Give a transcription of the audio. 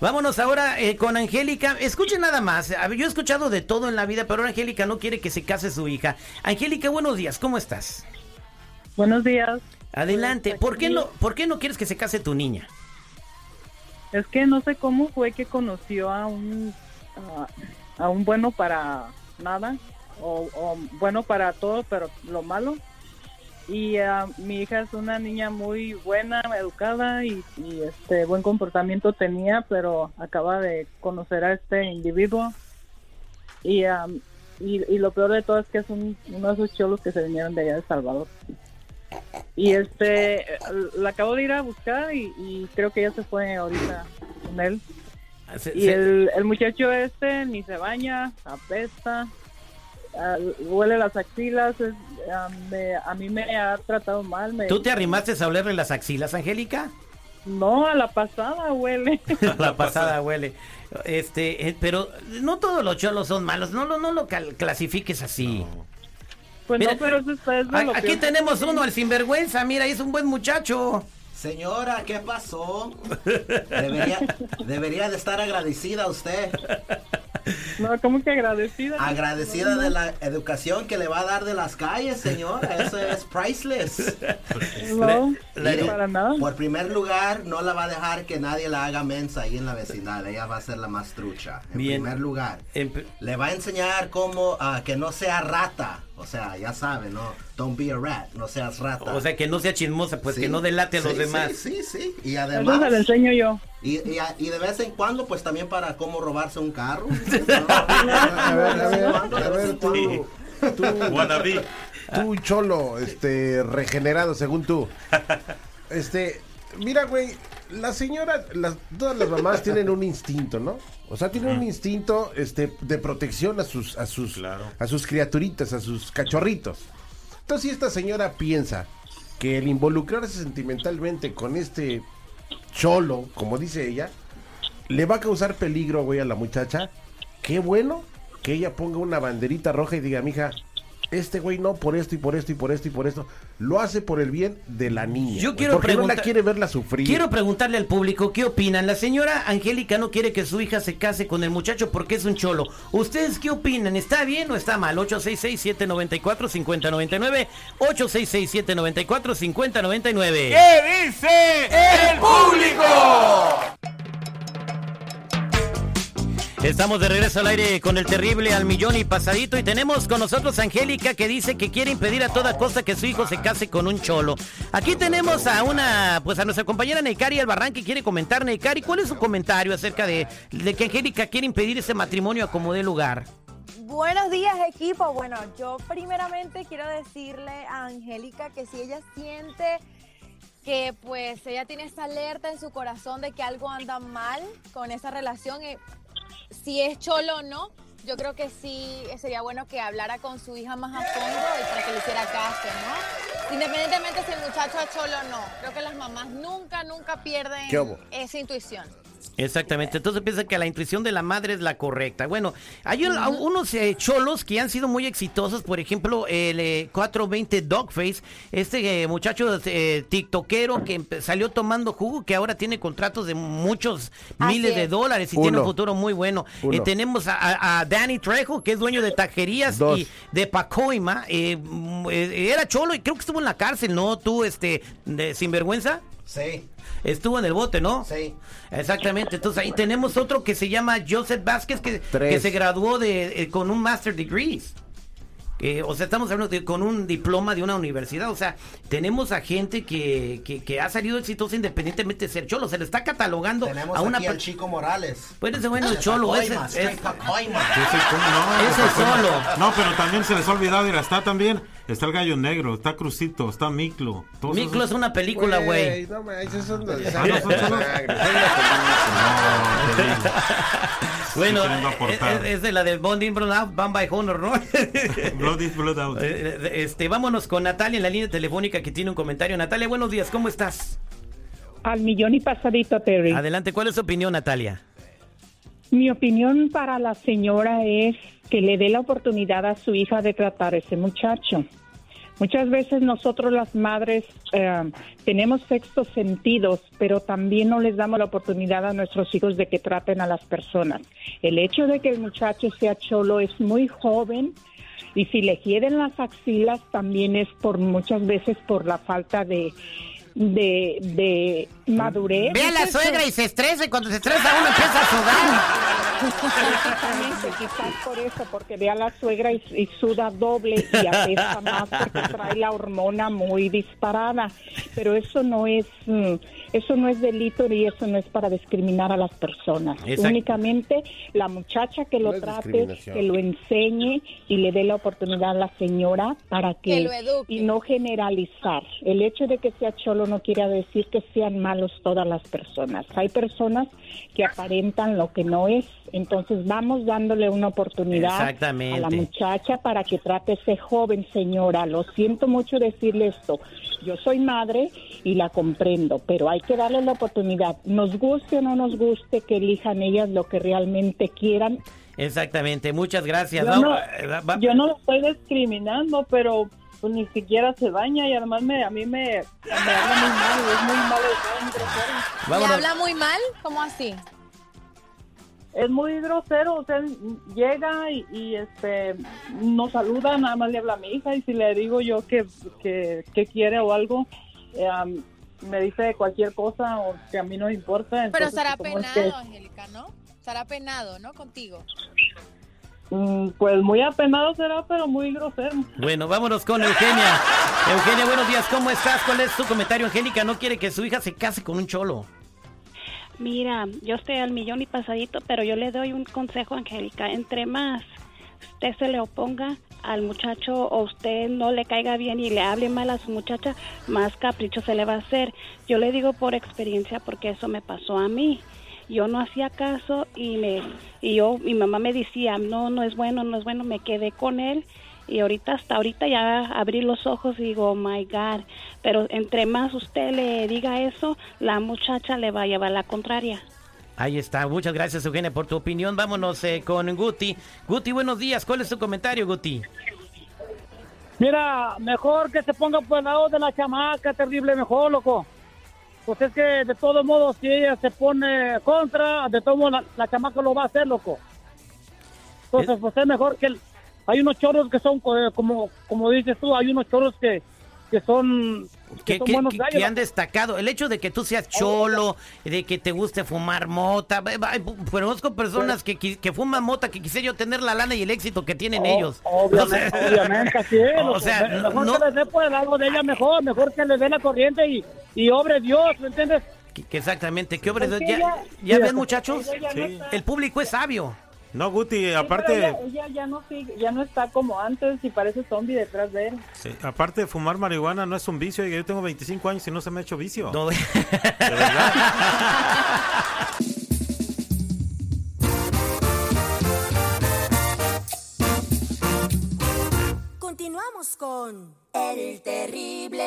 Vámonos ahora eh, con Angélica. Escuchen nada más. A ver, Yo he escuchado de todo en la vida, pero Angélica no quiere que se case su hija. Angélica, buenos días. ¿Cómo estás? Buenos días. Adelante. ¿Por qué no, por qué no quieres que se case tu niña? Es que no sé cómo fue que conoció a un a, a un bueno para nada o, o bueno para todo, pero lo malo. Y ah, mi hija es una niña muy buena, educada y, y, este buen comportamiento tenía, pero acaba de conocer a este individuo y, ah, y, y lo peor de todo es que es un- uno de esos cholos que se vinieron de allá de Salvador. Y este, la acabo de ir a buscar y, y creo que ya se fue ahorita con él. Se- Y se- el, el muchacho este ni se baña, apesta, ah, huele las axilas, es- ah, me- a mí me ha tratado mal. Me, ¿Tú te arrimaste a olerle las axilas, Angélica? No, a la pasada huele. La pasada huele. Este, eh, pero no todos los cholos son malos. No, lo- no lo cal- clasifiques así. Pues Mira, no, pero eso es, es de A- lo Aquí tenemos uno, el sinvergüenza. Mira, es un buen muchacho. Señora, ¿qué pasó? Debería, debería de estar agradecida usted. No, como que agradecida. Agradecida de la educación que le va a dar de las calles, señora. Eso es priceless. No, Le- le- para nada. Por primer lugar, no la va a dejar que nadie la haga mensa ahí en la vecindad. Ella va a ser la más trucha. En Bien. primer lugar. En pr- Le va a enseñar cómo ah, que no sea rata. O sea, ya sabe, ¿no? Don't be a rat. No seas rata. O sea, que no sea chismosa, pues Sí, que no delate a los sí, demás. Sí, sí, sí. Y Eso además. se lo enseño yo. Y, y, a- y de vez en cuando, pues también para cómo robarse un carro. A ver, a ver, a ver, tú, tú, cholo, este, regenerado según tú. Este, mira, güey, la señora, las, todas las mamás tienen un instinto, ¿no? O sea, tienen un instinto, este, de protección a sus, a sus, Claro. a sus criaturitas, a sus cachorritos. Entonces, si esta señora piensa que el involucrarse sentimentalmente con este cholo, como dice ella, le va a causar peligro, güey, a la muchacha. Qué bueno que ella ponga una banderita roja y diga, mija, este güey no por esto y por esto y por esto y por esto. Lo hace por el bien de la niña. Yo quiero porque no la quiere verla sufrir. Quiero preguntarle al público qué opinan. La señora Angélica no quiere que su hija se case con el muchacho porque es un cholo. ¿Ustedes qué opinan? ¿Está bien o está mal? 866-794-5099. 866-794-5099. ¿Qué dice el público? Estamos de regreso al aire con el terrible al millón y pasadito y tenemos con nosotros a Angélica que dice que quiere impedir a toda costa que su hijo se case con un cholo. Aquí tenemos a una, pues a nuestra compañera Neikari Albarrán que quiere comentar. Neikari, ¿cuál es su comentario acerca de, que Angélica quiere impedir ese matrimonio a como dé lugar? Buenos días equipo. Bueno, yo primeramente quiero decirle a Angélica que si ella siente que pues ella tiene esa alerta en su corazón de que algo anda mal con esa relación, eh, si es cholo o no, yo creo que sí sería bueno que hablara con su hija más a fondo y para que le hiciera caso, ¿no? Independientemente si el muchacho es cholo o no, creo que las mamás nunca, nunca pierden esa intuición. Exactamente, entonces piensa que la intuición de la madre es la correcta. Bueno, hay un- unos eh, cholos que han sido muy exitosos, por ejemplo, el eh, 420 Dogface, este eh, muchacho eh, tiktokero que salió tomando jugo, que ahora tiene contratos de muchos Así miles de es. dólares y Uno. tiene un futuro muy bueno. Eh, tenemos a, Danny Trejo, que es dueño de tajerías Dos. y de Pacoima, eh, mm, eh, era cholo y creo que estuvo en la cárcel, ¿no? Tú, este, de sinvergüenza. Sí, Estuvo en el bote, ¿no? sí. Exactamente, entonces ahí tenemos otro que se llama Joseph Vázquez que, se graduó de, eh, con un Master Degree. Eh, o sea, estamos hablando de, con un diploma de una universidad. O sea, tenemos a gente que, que, que ha salido exitosa independientemente de ser cholo. Se le está catalogando Tenemos a una... aquí al Chico Morales. Pues ese bueno el cholo, ese, ¿cómo no? ese solo. No, pero también se les ha olvidado, mira, está también, está el gallo negro, está Crucito, está Miclo. todos Miclo es una película, güey. No, ma, esos son de Ah, de. Bueno, eh, aportar. es, es de la del Bonding Brown Band by Honor, ¿no? Blood is blood out. Eh, eh, Este, vámonos con Natalia en la línea telefónica que tiene un comentario. Natalia, buenos días, ¿cómo estás? Al millón y pasadito, Terry. Adelante, ¿cuál es tu opinión, Natalia? Mi opinión para la señora es que le dé la oportunidad a su hija de tratar a ese muchacho. Muchas veces nosotros las madres eh, tenemos sextos sentidos, pero también no les damos la oportunidad a nuestros hijos de que traten a las personas. El hecho de que el muchacho sea cholo es muy joven y si le quieren las axilas también es por muchas veces por la falta de de, de madurez. Ve a la suegra y se estresa y cuando se estresa uno empieza a sudar. Exactamente, quizás por eso, porque ve a la suegra y, y suda doble y apesta más porque trae la hormona muy disparada. Pero eso no es, mm, eso no es delito y eso no es para discriminar a las personas. Exacto. Únicamente la muchacha que lo No trate, que lo enseñe y le dé la oportunidad a la señora para que, Que lo eduque. y no generalizar. El hecho de que sea cholo no quiere decir que sean malos todas las personas. Hay personas que aparentan lo que no es. Entonces vamos dándole una oportunidad a la muchacha para que trate a ese joven señora. Lo siento mucho decirle esto. Yo soy madre y la comprendo, pero hay que darle la oportunidad. Nos guste o no nos guste que elijan ellas lo que realmente quieran. Exactamente, muchas gracias. Yo no, eh, yo no lo estoy discriminando, pero pues ni siquiera se baña y además me, a mí me, me habla muy mal, es muy mal, es muy grosero. ¿Le vámonos. habla muy mal? ¿Cómo así? Es muy grosero, o sea, llega y, y, este no saluda, nada más le habla a mi hija y si le digo yo que, que, que quiere o algo, eh, me dice cualquier cosa o que a mí no importa. Pero estará es penado, que- Angélica, ¿no? Estará penado, ¿no? Contigo. Mm, Pues muy apenado será, pero muy grosero. Bueno, vámonos con Eugenia. Eugenia, buenos días, ¿cómo estás? ¿Cuál es tu comentario? Angélica no quiere que su hija se case con un cholo. Mira, yo estoy al millón y pasadito, pero yo le doy un consejo, Angélica. Entre más usted se le oponga al muchacho o usted no le caiga bien y le hable mal a su muchacha, más capricho se le va a hacer. Yo le digo por experiencia porque eso me pasó a mí. Yo no hacía caso y me y yo mi mamá me decía, "No, no es bueno, no es bueno." Me quedé con él y ahorita hasta ahorita ya abrí los ojos y digo, "Oh my god." Pero entre más usted le diga eso, la muchacha le va a llevar la contraria. Ahí está, muchas gracias Eugenia por tu opinión. Vámonos eh, con Guti. Guti, buenos días, ¿cuál es tu comentario, Guti? Mira, mejor que se ponga por el lado de la chamaca, terrible, mejor, loco. Pues es que de todos modos, si ella se pone contra, de todos modos la, la chamaca lo va a hacer, loco. Entonces, pues es mejor que... hay unos chorros que son, eh, como como dices tú, hay unos chorros que, que son, que Que, son que- buenos que- gallos, que han destacado. El hecho de que tú seas cholo, de que te guste fumar mota. Conozco personas que, que fuman mota que quisiera yo tener la lana y el éxito que tienen ellos. Obviamente, así es. o loco. sea, Me- mejor no- que le dé por el lado de ella, mejor, mejor que le dé la corriente y, y obre Dios, ¿me entiendes? que- que exactamente, ¿qué ¿Ya, ya ven, muchachos? Sí. El público es sabio. No, Guti, Sí, aparte, ella, ella ya no sigue- ya no está como antes y parece zombie detrás de él. sí, aparte de fumar marihuana no es un vicio. Yo tengo 25 años y no se me ha hecho vicio. No, De verdad. Continuamos con El Terrible.